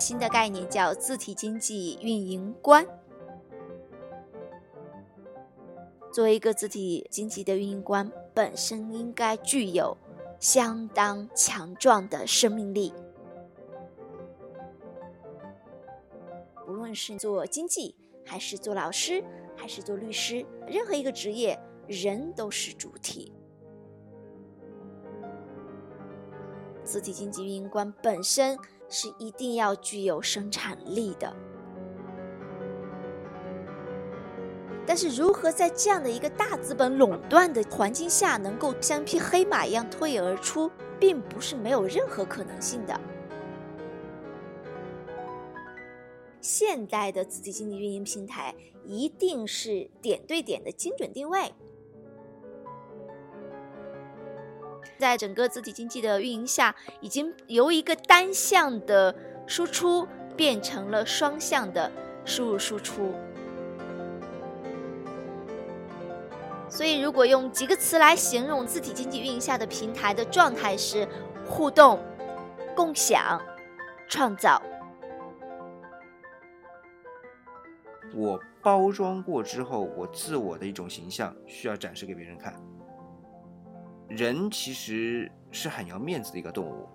新的概念叫字体经济运营官。作为一个字体经济的运营官，本身应该具有相当强壮的生命力。无论是做经济，还是做老师，还是做律师，任何一个职业，人都是主体。实体经济运营官本身是一定要具有生产力的，但是如何在这样的一个大资本垄断的环境下，能够像匹黑马一样脱颖而出，并不是没有任何可能性的。现代的字体经济运营平台一定是点对点的精准定位。在整个字体经济的运营下，已经由一个单向的输出变成了双向的输入输出。所以，如果用几个词来形容字体经济运营下的平台的状态是：互动、共享、创造。我包装过之后，我自我的一种形象需要展示给别人看。人其实是很要面子的一个动物，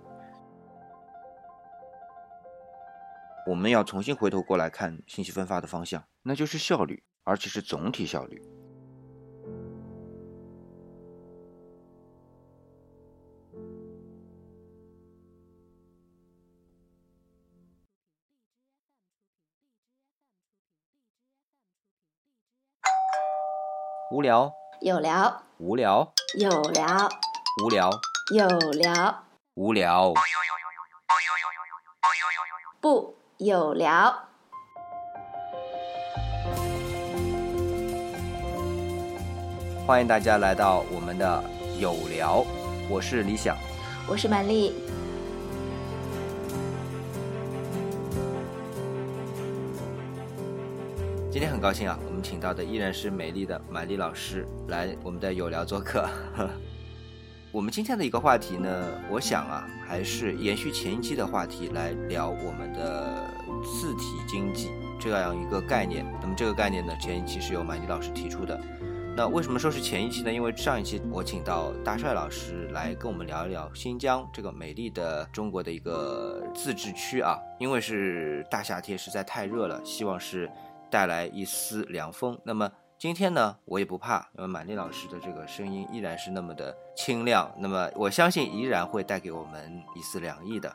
我们要重新回头过来看信息分发的方向，那就是效率，而且是总体效率。无聊，有聊，无聊。有聊，无聊，有聊，无聊，不有聊。欢迎大家来到我们的有聊，我是李想，我是曼丽。今天很高兴啊，请到的依然是美丽的满丽老师来我们的有聊做客。我们今天的一个话题呢，我想啊，还是延续前一期的话题来聊我们的字体经济这样一个概念。那么这个概念呢，前一期是由满丽老师提出的。那为什么说是前一期呢？因为上一期我请到大帅老师来跟我们聊一聊新疆这个美丽的中国的一个自治区啊，因为是大夏天，实在太热了，希望是。带来一丝凉风。那么今天呢，我也不怕，因为满丽老师的这个声音依然是那么的清亮。那么我相信依然会带给我们一丝凉意的。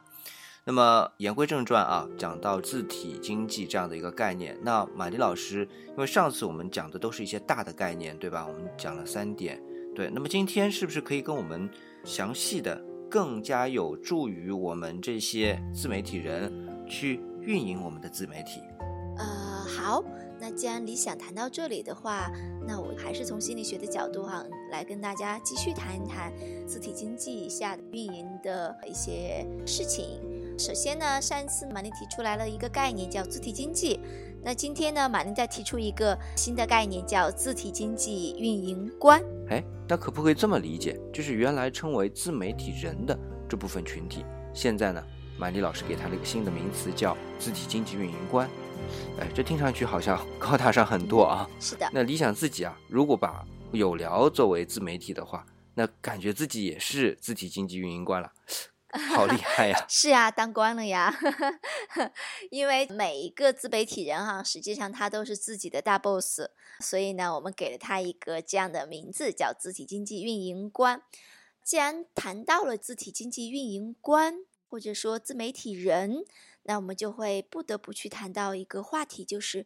那么言归正传啊，讲到字体经济这样的一个概念，那马丽老师，因为上次我们讲的都是一些大的概念，对吧？我们讲了三点，对。那么今天是不是可以跟我们详细的、更加有助于我们这些自媒体人去运营我们的自媒体？呃，好，那既然理想谈到这里的话，那我还是从心理学的角度哈，来跟大家继续谈一谈自体经济下运营的一些事情。首先呢，上一次马宁提出来了一个概念叫自体经济，那今天呢，马宁再提出一个新的概念叫自体经济运营官。哎，那可不可以这么理解？就是原来称为自媒体人的这部分群体，现在呢，马丽老师给他了一个新的名词，叫自体经济运营官。哎，这听上去好像高大上很多啊！是的。那理想自己啊，如果把有聊作为自媒体的话，那感觉自己也是字体经济运营官了，好厉 害呀！是啊，当官了呀！因为每一个自媒体人哈，实际上他都是自己的大 boss，所以呢，我们给了他一个这样的名字，叫字体经济运营官。既然谈到了字体经济运营官，或者说自媒体人。那我们就会不得不去谈到一个话题，就是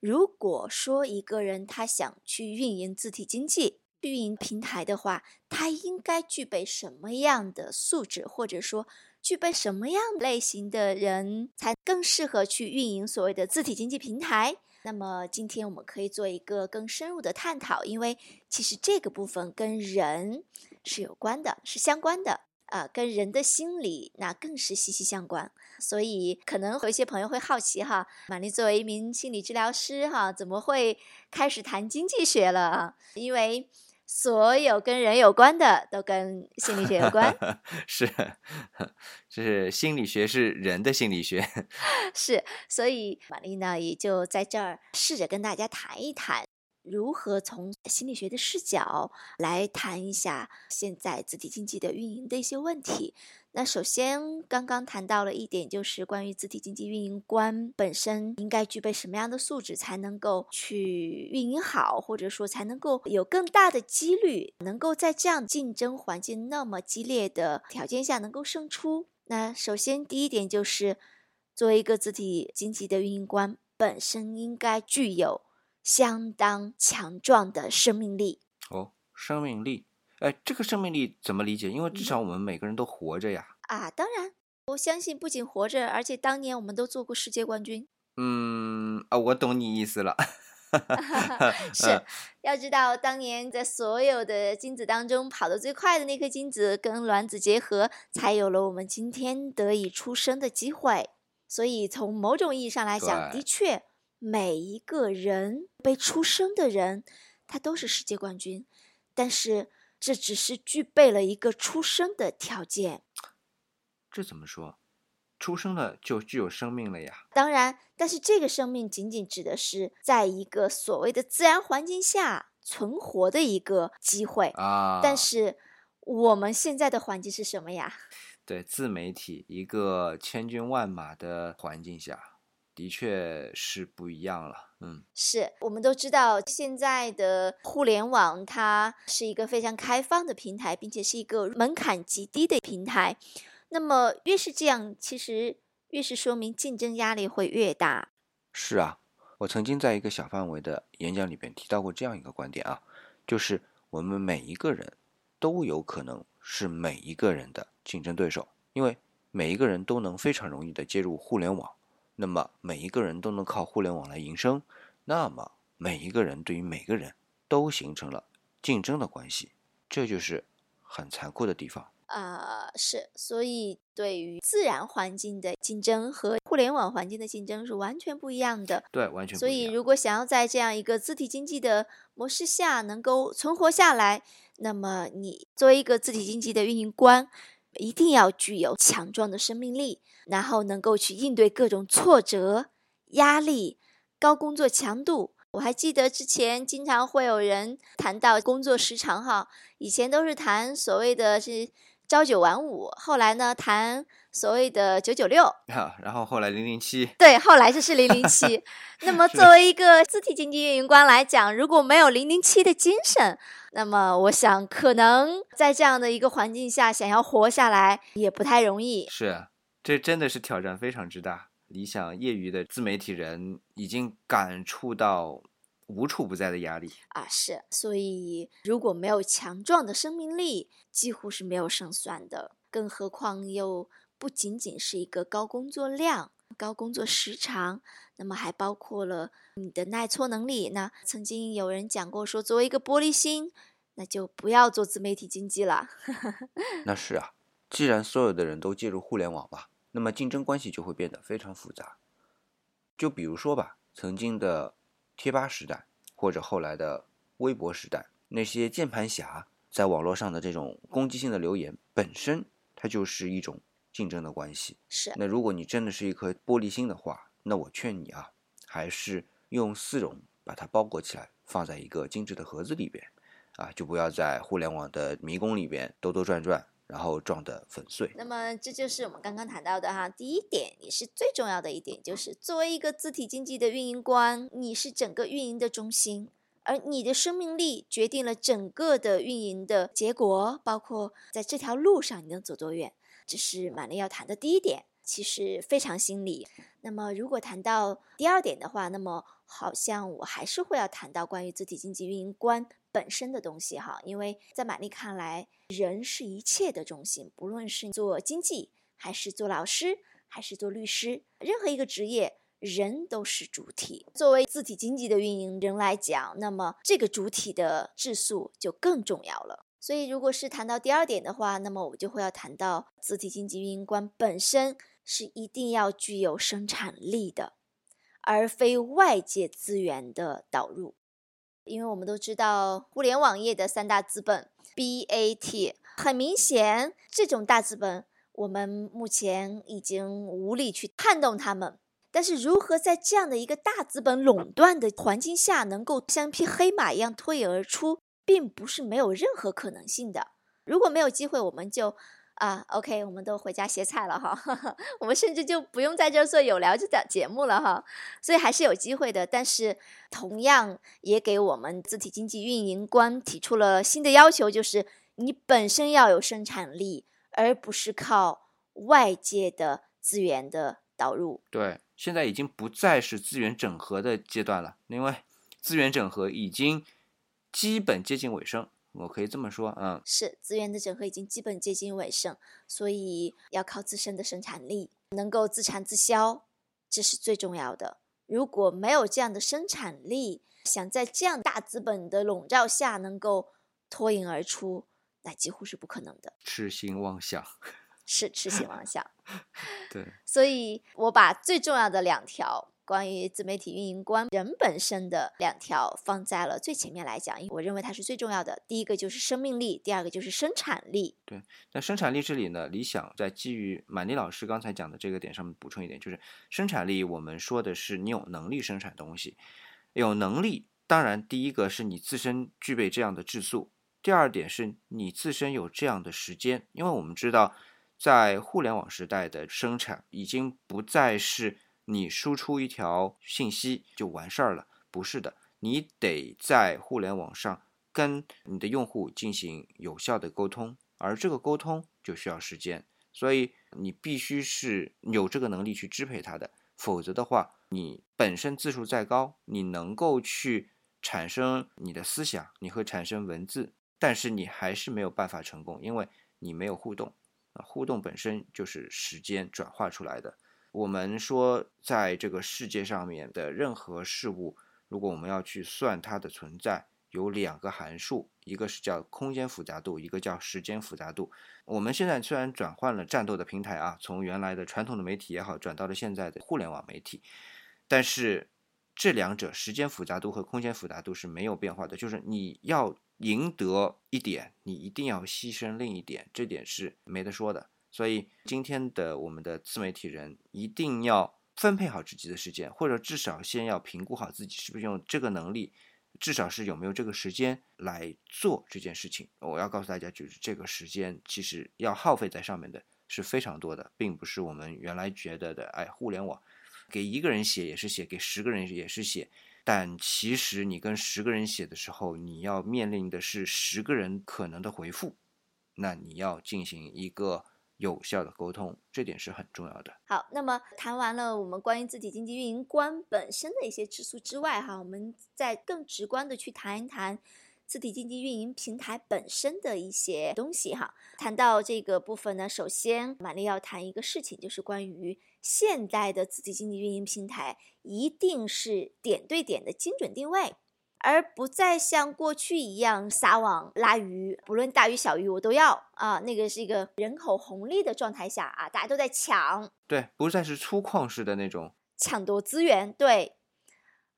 如果说一个人他想去运营字体经济、运营平台的话，他应该具备什么样的素质，或者说具备什么样类型的人才更适合去运营所谓的字体经济平台？那么今天我们可以做一个更深入的探讨，因为其实这个部分跟人是有关的，是相关的。啊，跟人的心理那更是息息相关，所以可能有一些朋友会好奇哈，玛丽作为一名心理治疗师哈，怎么会开始谈经济学了啊？因为所有跟人有关的都跟心理学有关。是，这是心理学，是人的心理学。是，所以玛丽呢也就在这儿试着跟大家谈一谈。如何从心理学的视角来谈一下现在字体经济的运营的一些问题？那首先，刚刚谈到了一点，就是关于字体经济运营官本身应该具备什么样的素质，才能够去运营好，或者说才能够有更大的几率能够在这样竞争环境那么激烈的条件下能够胜出。那首先第一点就是，作为一个字体经济的运营官，本身应该具有。相当强壮的生命力哦，生命力，哎，这个生命力怎么理解？因为至少我们每个人都活着呀。啊，当然，我相信不仅活着，而且当年我们都做过世界冠军。嗯，啊，我懂你意思了。是，要知道当年在所有的精子当中跑得最快的那颗精子跟卵子结合，才有了我们今天得以出生的机会。所以从某种意义上来讲，的确。每一个人被出生的人，他都是世界冠军，但是这只是具备了一个出生的条件。这怎么说？出生了就具有生命了呀？当然，但是这个生命仅仅指的是在一个所谓的自然环境下存活的一个机会啊。但是我们现在的环境是什么呀？对，自媒体一个千军万马的环境下。的确是不一样了，嗯，是我们都知道，现在的互联网它是一个非常开放的平台，并且是一个门槛极低的平台。那么越是这样，其实越是说明竞争压力会越大。是啊，我曾经在一个小范围的演讲里边提到过这样一个观点啊，就是我们每一个人都有可能是每一个人的竞争对手，因为每一个人都能非常容易的接入互联网。那么每一个人都能靠互联网来营生，那么每一个人对于每个人都形成了竞争的关系，这就是很残酷的地方啊！是，所以对于自然环境的竞争和互联网环境的竞争是完全不一样的。对，完全不一样。所以，如果想要在这样一个自体经济的模式下能够存活下来，那么你作为一个自体经济的运营官。一定要具有强壮的生命力，然后能够去应对各种挫折、压力、高工作强度。我还记得之前经常会有人谈到工作时长，哈，以前都是谈所谓的是朝九晚五，后来呢谈所谓的九九六，然后后来零零七，对，后来就是零零七。那么作为一个字体经济运营官来讲，如果没有零零七的精神，那么，我想可能在这样的一个环境下，想要活下来也不太容易。是，这真的是挑战非常之大。理想业余的自媒体人已经感触到无处不在的压力啊！是，所以如果没有强壮的生命力，几乎是没有胜算的。更何况又不仅仅是一个高工作量、高工作时长，那么还包括了。你的耐挫能力，那曾经有人讲过说，作为一个玻璃心，那就不要做自媒体经济了。那 是啊，既然所有的人都介入互联网吧，那么竞争关系就会变得非常复杂。就比如说吧，曾经的贴吧时代，或者后来的微博时代，那些键盘侠在网络上的这种攻击性的留言，本身它就是一种竞争的关系。是。那如果你真的是一颗玻璃心的话，那我劝你啊，还是。用丝绒把它包裹起来，放在一个精致的盒子里边，啊，就不要在互联网的迷宫里边兜兜转转，然后撞得粉碎。那么这就是我们刚刚谈到的哈，第一点也是最重要的一点，就是作为一个字体经济的运营官，你是整个运营的中心，而你的生命力决定了整个的运营的结果，包括在这条路上你能走多远，这是玛丽要谈的第一点，其实非常心理。那么如果谈到第二点的话，那么好像我还是会要谈到关于字体经济运营官本身的东西哈，因为在玛丽看来，人是一切的中心，不论是做经济，还是做老师，还是做律师，任何一个职业，人都是主体。作为字体经济的运营人来讲，那么这个主体的质素就更重要了。所以，如果是谈到第二点的话，那么我就会要谈到字体经济运营官本身是一定要具有生产力的。而非外界资源的导入。因为我们都知道互联网业的三大资本 BAT，很明显，这种大资本我们目前已经无力去撼动他们。但是，如何在这样的一个大资本垄断的环境下，能够像匹黑马一样脱颖而出，并不是没有任何可能性的。如果没有机会，我们就啊，OK，我们都回家歇菜了哈。我们甚至就不用在这做有聊这档节目了哈。所以还是有机会的。但是，同样也给我们字体经济运营官提出了新的要求，就是你本身要有生产力，而不是靠外界的资源的导入。对。现在已经不再是资源整合的阶段了，因为资源整合已经基本接近尾声，我可以这么说，嗯，是资源的整合已经基本接近尾声，所以要靠自身的生产力，能够自产自销，这是最重要的。如果没有这样的生产力，想在这样大资本的笼罩下能够脱颖而出，那几乎是不可能的。痴心妄想。是痴心妄想，对，所以我把最重要的两条关于自媒体运营官人本身的两条放在了最前面来讲，因为我认为它是最重要的。第一个就是生命力，第二个就是生产力。对，那生产力这里呢，理想在基于满丽老师刚才讲的这个点上面补充一点，就是生产力，我们说的是你有能力生产东西，有能力，当然第一个是你自身具备这样的质素，第二点是你自身有这样的时间，因为我们知道。在互联网时代的生产，已经不再是你输出一条信息就完事儿了，不是的，你得在互联网上跟你的用户进行有效的沟通，而这个沟通就需要时间，所以你必须是有这个能力去支配它的，否则的话，你本身字数再高，你能够去产生你的思想，你会产生文字，但是你还是没有办法成功，因为你没有互动。互动本身就是时间转化出来的。我们说，在这个世界上面的任何事物，如果我们要去算它的存在，有两个函数，一个是叫空间复杂度，一个叫时间复杂度。我们现在虽然转换了战斗的平台啊，从原来的传统的媒体也好，转到了现在的互联网媒体，但是这两者时间复杂度和空间复杂度是没有变化的，就是你要。赢得一点，你一定要牺牲另一点，这点是没得说的。所以今天的我们的自媒体人一定要分配好自己的时间，或者至少先要评估好自己是不是用这个能力，至少是有没有这个时间来做这件事情。我要告诉大家，就是这个时间其实要耗费在上面的是非常多的，并不是我们原来觉得的，哎，互联网给一个人写也是写，给十个人也是写。但其实你跟十个人写的时候，你要面临的是十个人可能的回复，那你要进行一个有效的沟通，这点是很重要的。好，那么谈完了我们关于自体经济运营官本身的一些指数之外，哈，我们再更直观的去谈一谈。自体经济运营平台本身的一些东西哈，谈到这个部分呢，首先玛丽要谈一个事情，就是关于现代的自体经济运营平台一定是点对点的精准定位，而不再像过去一样撒网拉鱼，不论大鱼小鱼我都要。啊，那个是一个人口红利的状态下啊，大家都在抢，对，不再是粗犷式的那种。抢夺资源，对，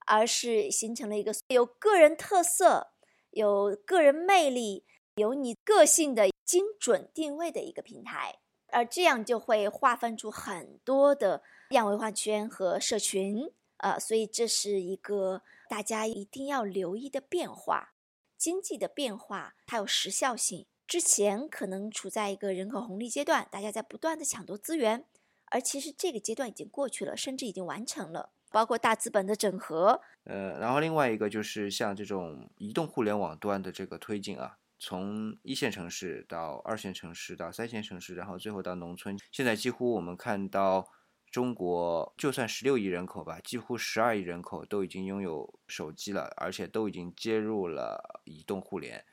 而是形成了一个有个人特色。有个人魅力、有你个性的精准定位的一个平台，而这样就会划分出很多的样文化圈和社群，呃，所以这是一个大家一定要留意的变化。经济的变化它有时效性，之前可能处在一个人口红利阶段，大家在不断的抢夺资源，而其实这个阶段已经过去了，甚至已经完成了。包括大资本的整合，呃，然后另外一个就是像这种移动互联网端的这个推进啊，从一线城市到二线城市到三线城市，然后最后到农村，现在几乎我们看到中国就算十六亿人口吧，几乎十二亿人口都已经拥有手机了，而且都已经接入了移动互联。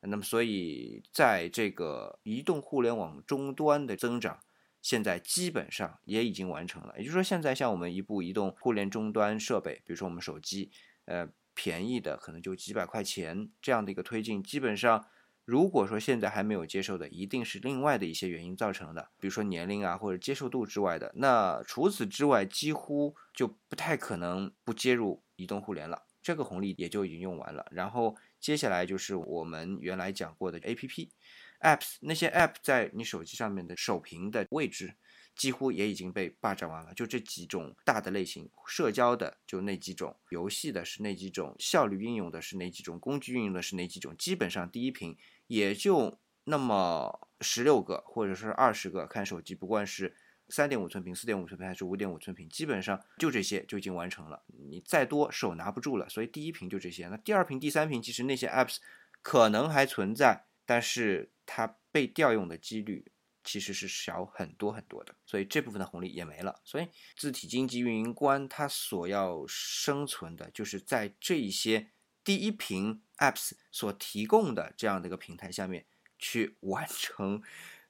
那么，所以在这个移动互联网终端的增长。现在基本上也已经完成了，也就是说，现在像我们一部移动互联终端设备，比如说我们手机，呃，便宜的可能就几百块钱这样的一个推进，基本上，如果说现在还没有接受的，一定是另外的一些原因造成的，比如说年龄啊或者接受度之外的。那除此之外，几乎就不太可能不接入移动互联了。这个红利也就已经用完了。然后接下来就是我们原来讲过的 A P P apps，那些 app 在你手机上面的首屏的位置。几乎也已经被霸占完了，就这几种大的类型，社交的就那几种，游戏的是那几种，效率运用的是哪几种，工具运用的是哪几种，基本上第一屏也就那么十六个或者是二十个，看手机不管是三点五寸屏、四点五寸屏还是五点五寸屏，基本上就这些就已经完成了，你再多手拿不住了，所以第一屏就这些。那第二屏、第三屏其实那些 apps 可能还存在，但是它被调用的几率。其实是小很多很多的，所以这部分的红利也没了。所以字体经济运营官他所要生存的就是在这一些第一屏 apps 所提供的这样的一个平台下面去完成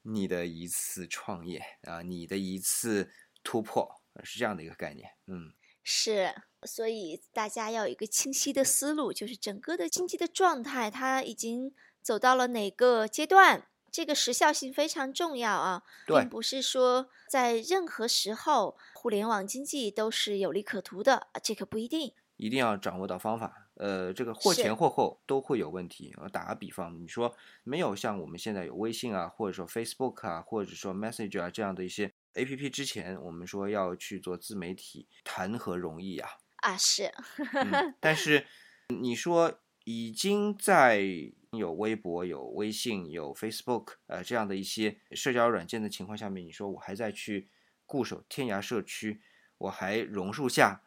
你的一次创业啊，你的一次突破，是这样的一个概念。嗯，是，所以大家要有一个清晰的思路，就是整个的经济的状态它已经走到了哪个阶段。这个时效性非常重要啊，并不是说在任何时候互联网经济都是有利可图的，这个不一定。一定要掌握到方法，呃，这个或前或后都会有问题。我打个比方，你说没有像我们现在有微信啊，或者说 Facebook 啊，或者说 Messenger 啊这样的一些 APP 之前，我们说要去做自媒体，谈何容易呀？啊，是。但是你说已经在。有微博、有微信、有 Facebook，呃，这样的一些社交软件的情况下面，你说我还在去固守天涯社区，我还榕树下，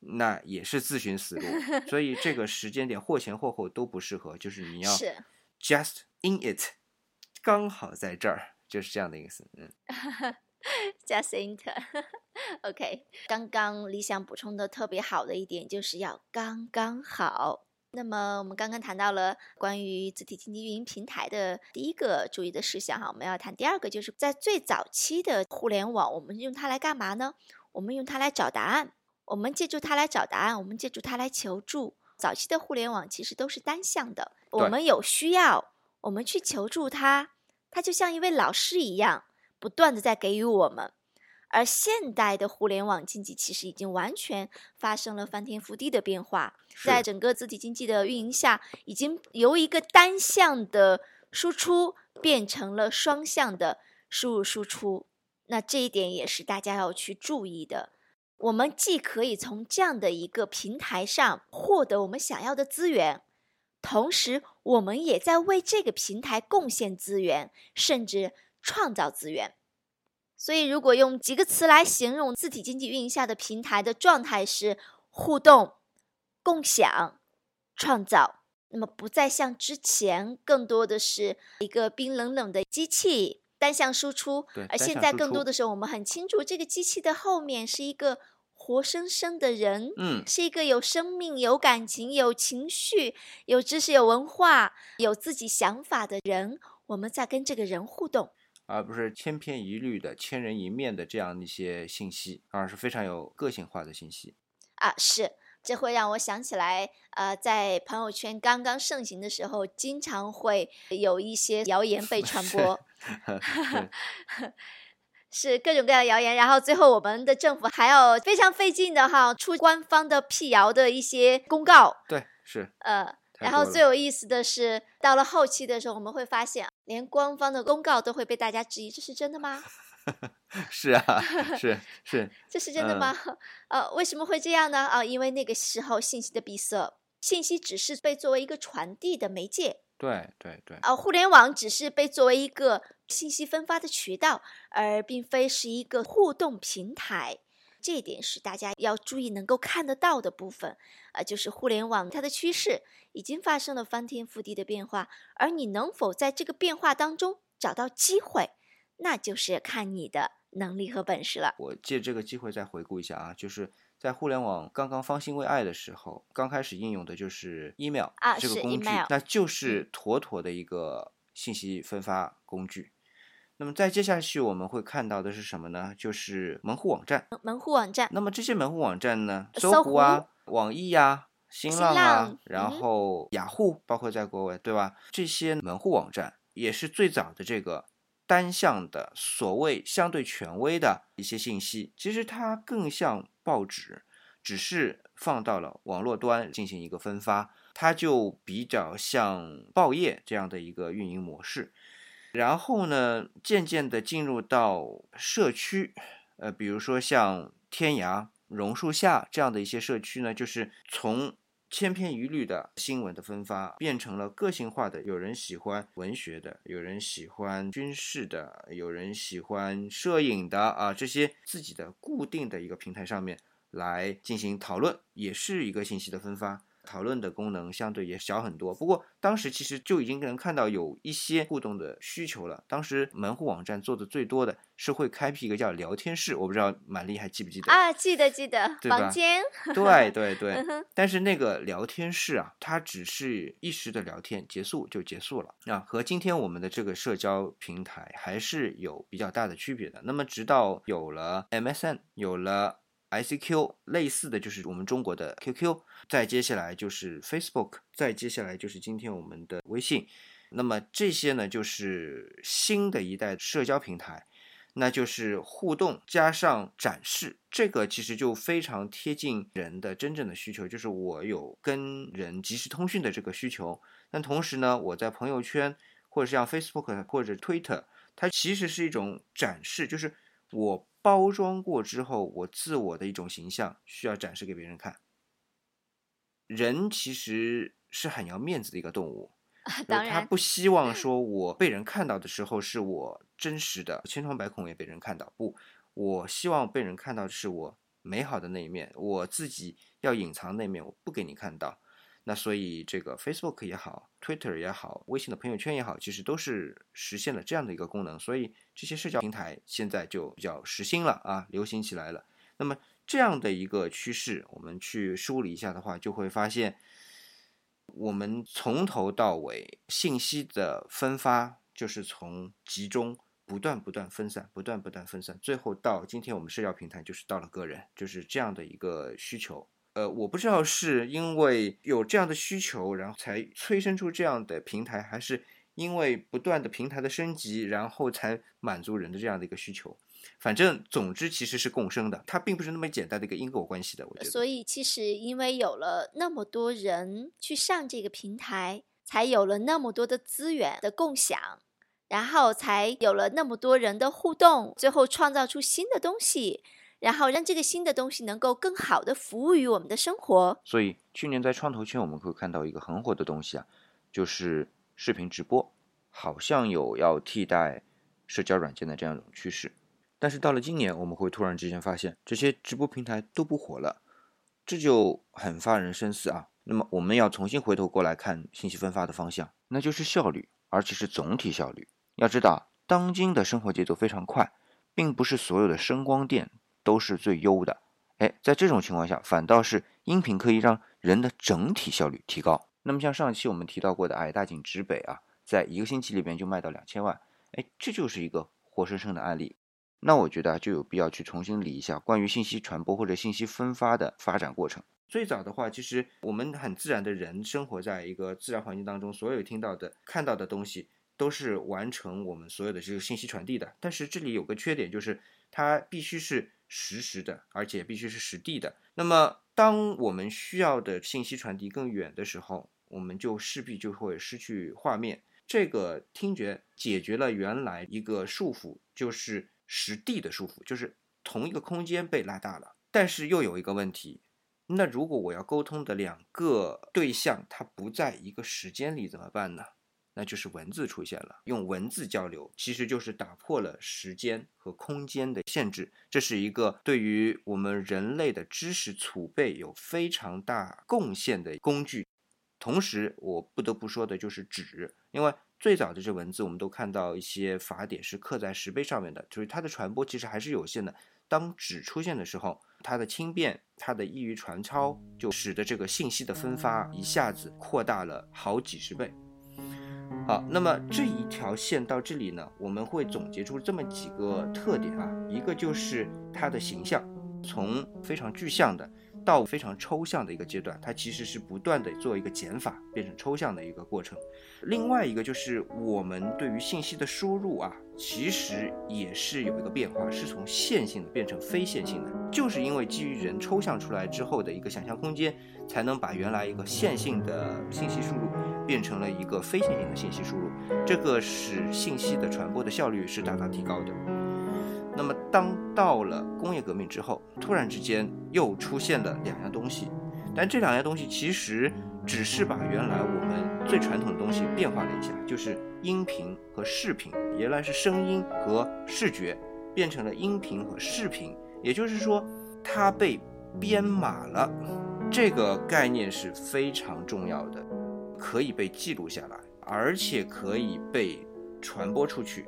那也是自寻死路。所以这个时间点或前或后都不适合，就是你要 just in it，刚好在这儿，就是这样的意思。嗯，just in it，OK。刚刚理想补充的特别好的一点就是要刚刚好。那么我们刚刚谈到了关于字体经济运营平台的第一个注意的事项哈，我们要谈第二个，就是在最早期的互联网，我们用它来干嘛呢？我们用它来找答案，我们借助它来找答案，我们借助它来求助。早期的互联网其实都是单向的，我们有需要，我们去求助它，它就像一位老师一样，不断的在给予我们。而现代的互联网经济其实已经完全发生了翻天覆地的变化，在整个字体经济的运营下，已经由一个单向的输出变成了双向的输入输出。那这一点也是大家要去注意的。我们既可以从这样的一个平台上获得我们想要的资源，同时我们也在为这个平台贡献资源，甚至创造资源。所以，如果用几个词来形容字体经济运营下的平台的状态是互动、共享、创造，那么不再像之前更多的是一个冰冷冷的机器单向输出，而现在更多的时候，我们很清楚这个机器的后面是一个活生生的人，嗯，是一个有生命、有感情、有情绪、有知识、有文化、有自己想法的人，我们在跟这个人互动。而不是千篇一律的、千人一面的这样一些信息，而是非常有个性化的信息。啊，是，这会让我想起来，呃，在朋友圈刚刚盛行的时候，经常会有一些谣言被 传播，是各种各样的谣言，然后最后我们的政府还要非常费劲的哈，出官方的辟谣的一些公告。对，是，呃。然后最有意思的是，到了后期的时候，我们会发现，连官方的公告都会被大家质疑，这是真的吗？是啊，是 是，这是真的吗？呃，为什么会这样呢？啊，因为那个时候信息的闭塞，信息只是被作为一个传递的媒介。对对对。啊，互联网只是被作为一个信息分发的渠道，而并非是一个互动平台。这一点是大家要注意能够看得到的部分，啊，就是互联网它的趋势已经发生了翻天覆地的变化，而你能否在这个变化当中找到机会，那就是看你的能力和本事了。我借这个机会再回顾一下啊，就是在互联网刚刚方兴未艾的时候，刚开始应用的就是 email 啊，这个工具，那就是妥妥的一个信息分发工具。那么再接下去我们会看到的是什么呢？就是门户网站。门户网站。那么这些门户网站呢？搜狐啊、网易呀、新浪啊，然后雅虎，包括在国外，对吧？这些门户网站也是最早的这个单向的所谓相对权威的一些信息。其实它更像报纸，只是放到了网络端进行一个分发，它就比较像报业这样的一个运营模式。然后呢，渐渐的进入到社区，呃，比如说像天涯、榕树下这样的一些社区呢，就是从千篇一律的新闻的分发，变成了个性化的。有人喜欢文学的，有人喜欢军事的，有人喜欢摄影的啊，这些自己的固定的一个平台上面来进行讨论，也是一个信息的分发。讨论的功能相对也小很多，不过当时其实就已经能看到有一些互动的需求了。当时门户网站做的最多的是会开辟一个叫聊天室，我不知道满丽还记不记得啊？记得记得，房间。对对对，但是那个聊天室啊，它只是一时的聊天，结束就结束了啊，和今天我们的这个社交平台还是有比较大的区别的。那么直到有了 MSN，有了。ICQ 类似的就是我们中国的 QQ，再接下来就是 Facebook，再接下来就是今天我们的微信。那么这些呢，就是新的一代社交平台，那就是互动加上展示，这个其实就非常贴近人的真正的需求，就是我有跟人即时通讯的这个需求。但同时呢，我在朋友圈或者像 Facebook 或者 Twitter，它其实是一种展示，就是我。包装过之后，我自我的一种形象需要展示给别人看。人其实是很要面子的一个动物，当然，他不希望说我被人看到的时候是我真实的，千疮百孔也被人看到。不，我希望被人看到的是我美好的那一面，我自己要隐藏那面，我不给你看到。那所以这个 Facebook 也好，Twitter 也好，微信的朋友圈也好，其实都是实现了这样的一个功能。所以这些社交平台现在就比较时兴了啊，流行起来了。那么这样的一个趋势，我们去梳理一下的话，就会发现，我们从头到尾信息的分发，就是从集中不断不断分散，不断不断分散，最后到今天我们社交平台就是到了个人，就是这样的一个需求。呃，我不知道是因为有这样的需求，然后才催生出这样的平台，还是因为不断的平台的升级，然后才满足人的这样的一个需求。反正总之其实是共生的，它并不是那么简单的一个因果关系的。我觉得，所以其实因为有了那么多人去上这个平台，才有了那么多的资源的共享，然后才有了那么多人的互动，最后创造出新的东西。然后让这个新的东西能够更好的服务于我们的生活。所以去年在创投圈，我们会看到一个很火的东西啊，就是视频直播，好像有要替代社交软件的这样一种趋势。但是到了今年，我们会突然之间发现这些直播平台都不火了，这就很发人深思啊。那么我们要重新回头过来看信息分发的方向，那就是效率，而且是总体效率。要知道，当今的生活节奏非常快，并不是所有的声光电。都是最优的，哎，在这种情况下，反倒是音频可以让人的整体效率提高。那么像上期我们提到过的矮大紧直北啊，在一个星期里边就卖到两千万，哎，这就是一个活生生的案例。那我觉得就有必要去重新理一下关于信息传播或者信息分发的发展过程。最早的话，其实我们很自然的人生活在一个自然环境当中，所有听到的、看到的东西都是完成我们所有的这个信息传递的。但是这里有个缺点，就是它必须是。实时的，而且必须是实地的。那么，当我们需要的信息传递更远的时候，我们就势必就会失去画面。这个听觉解决了原来一个束缚，就是实地的束缚，就是同一个空间被拉大了。但是又有一个问题，那如果我要沟通的两个对象，它不在一个时间里怎么办呢？那就是文字出现了，用文字交流，其实就是打破了时间和空间的限制。这是一个对于我们人类的知识储备有非常大贡献的工具。同时，我不得不说的就是纸，因为最早的这文字，我们都看到一些法典是刻在石碑上面的，就是它的传播其实还是有限的。当纸出现的时候，它的轻便，它的易于传抄，就使得这个信息的分发一下子扩大了好几十倍。好，那么这一条线到这里呢，我们会总结出这么几个特点啊，一个就是它的形象，从非常具象的到非常抽象的一个阶段，它其实是不断的做一个减法，变成抽象的一个过程。另外一个就是我们对于信息的输入啊，其实也是有一个变化，是从线性的变成非线性的，就是因为基于人抽象出来之后的一个想象空间，才能把原来一个线性的信息输入变成了一个非线性的信息输入，这个使信息的传播的效率是大大提高的。那么，当到了工业革命之后，突然之间又出现了两样东西，但这两样东西其实只是把原来我们最传统的东西变化了一下，就是音频和视频。原来是声音和视觉，变成了音频和视频，也就是说，它被编码了。这个概念是非常重要的，可以被记录下来，而且可以被传播出去。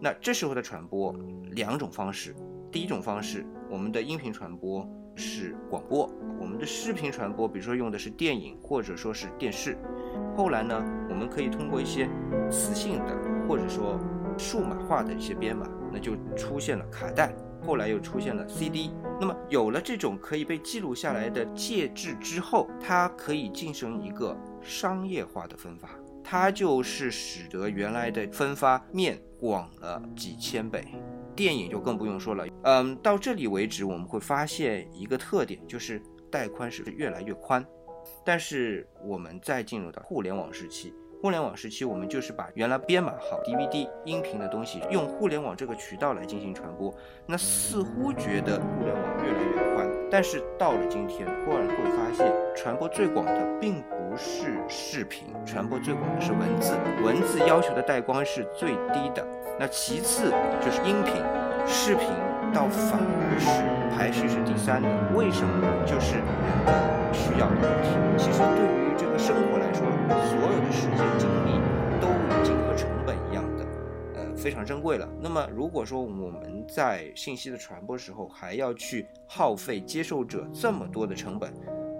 那这时候的传播两种方式，第一种方式，我们的音频传播是广播，我们的视频传播，比如说用的是电影或者说是电视。后来呢，我们可以通过一些磁性的或者说数码化的一些编码，那就出现了卡带，后来又出现了 CD。那么有了这种可以被记录下来的介质之后，它可以进行一个商业化的分发。它就是使得原来的分发面广了几千倍，电影就更不用说了。嗯，到这里为止，我们会发现一个特点，就是带宽是越来越宽。但是我们再进入到互联网时期。互联网时期，我们就是把原来编码好 DVD 音频的东西，用互联网这个渠道来进行传播。那似乎觉得互联网越来越宽，但是到了今天，忽然会发现，传播最广的并不是视频，传播最广的是文字。文字要求的带光是最低的，那其次就是音频，视频倒反而是排序是第三的。为什么呢？就是人的需要的问题。其实对于这个生活来说，所有的时间。精力都已经和成本一样的，呃，非常珍贵了。那么，如果说我们在信息的传播时候还要去耗费接受者这么多的成本，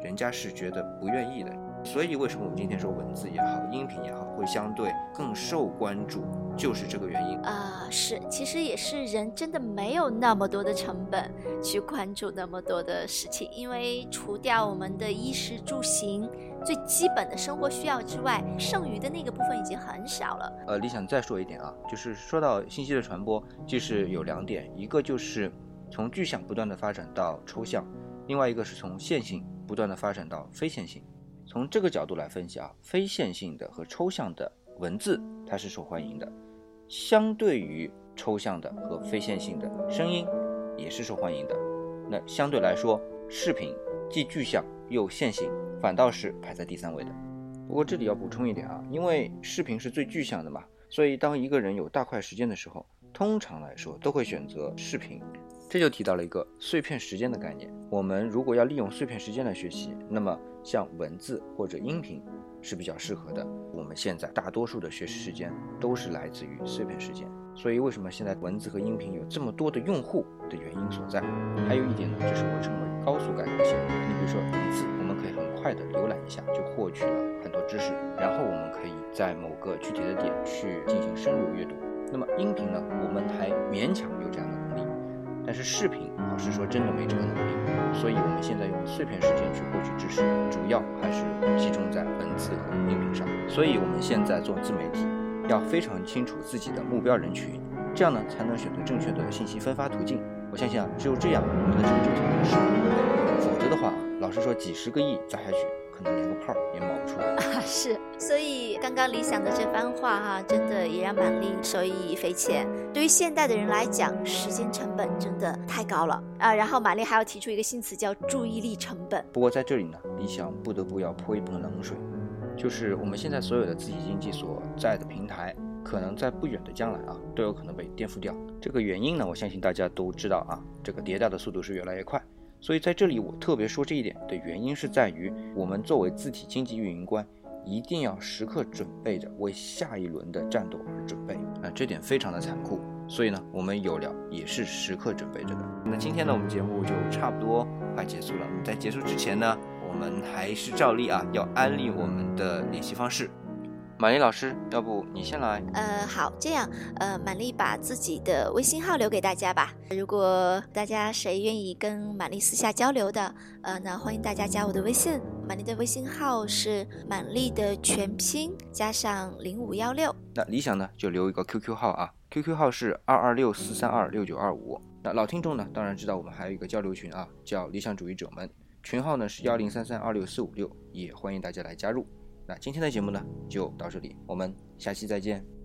人家是觉得不愿意的。所以，为什么我们今天说文字也好，音频也好，会相对更受关注，就是这个原因啊。是，其实也是人真的没有那么多的成本去关注那么多的事情，因为除掉我们的衣食住行。最基本的生活需要之外，剩余的那个部分已经很少了。呃，李想再说一点啊，就是说到信息的传播，就是有两点，一个就是从具象不断的发展到抽象，另外一个是从线性不断的发展到非线性。从这个角度来分析啊，非线性的和抽象的文字它是受欢迎的，相对于抽象的和非线性的声音也是受欢迎的。那相对来说，视频既具象又线性。反倒是排在第三位的。不过这里要补充一点啊，因为视频是最具象的嘛，所以当一个人有大块时间的时候，通常来说都会选择视频。这就提到了一个碎片时间的概念。我们如果要利用碎片时间来学习，那么像文字或者音频是比较适合的。我们现在大多数的学习时间都是来自于碎片时间，所以为什么现在文字和音频有这么多的用户的原因所在？还有一点呢，就是我称为高速感染性。你比如说文字。我们可以很快的浏览一下就获取了很多知识，然后我们可以在某个具体的点去进行深入阅读。那么音频呢，我们还勉强有这样的能力，但是视频老实说真的没这个能力。所以我们现在用碎片时间去获取知识，主要还是集中在文字和音频上。所以我们现在做自媒体，要非常清楚自己的目标人群，这样呢才能选择正确的信息分发途径。我相信啊，只有这样，我们的成就才能实现。否则的话，老实说，几十个亿砸下去，可能连个泡也冒不出来 啊！是，所以刚刚理想的这番话哈，真的也让满丽受益匪浅。对于现代的人来讲，时间成本真的太高了啊！然后满丽还要提出一个新词，叫注意力成本。不过在这里呢，理想不得不要泼一盆冷水，就是我们现在所有的自己经济所在的平台，可能在不远的将来啊，都有可能被颠覆掉。这个原因呢，我相信大家都知道啊，这个迭代的速度是越来越快。所以在这里，我特别说这一点的原因是在于，我们作为字体经济运营官，一定要时刻准备着为下一轮的战斗而准备啊，这点非常的残酷。所以呢，我们有聊也是时刻准备着的。那今天呢，我们节目就差不多快结束了。在结束之前呢，我们还是照例啊，要安利我们的联系方式。玛丽老师，要不你先来？呃，好，这样，呃，玛丽把自己的微信号留给大家吧。如果大家谁愿意跟玛丽私下交流的，呃，那欢迎大家加我的微信。玛丽的微信号是满丽的全拼加上零五幺六。那理想呢，就留一个 QQ 号啊，QQ 号是二二六四三二六九二五。那老听众呢，当然知道我们还有一个交流群啊，叫理想主义者们，群号呢是幺零三三二六四五六，也欢迎大家来加入。那今天的节目呢就到这里，我们下期再见。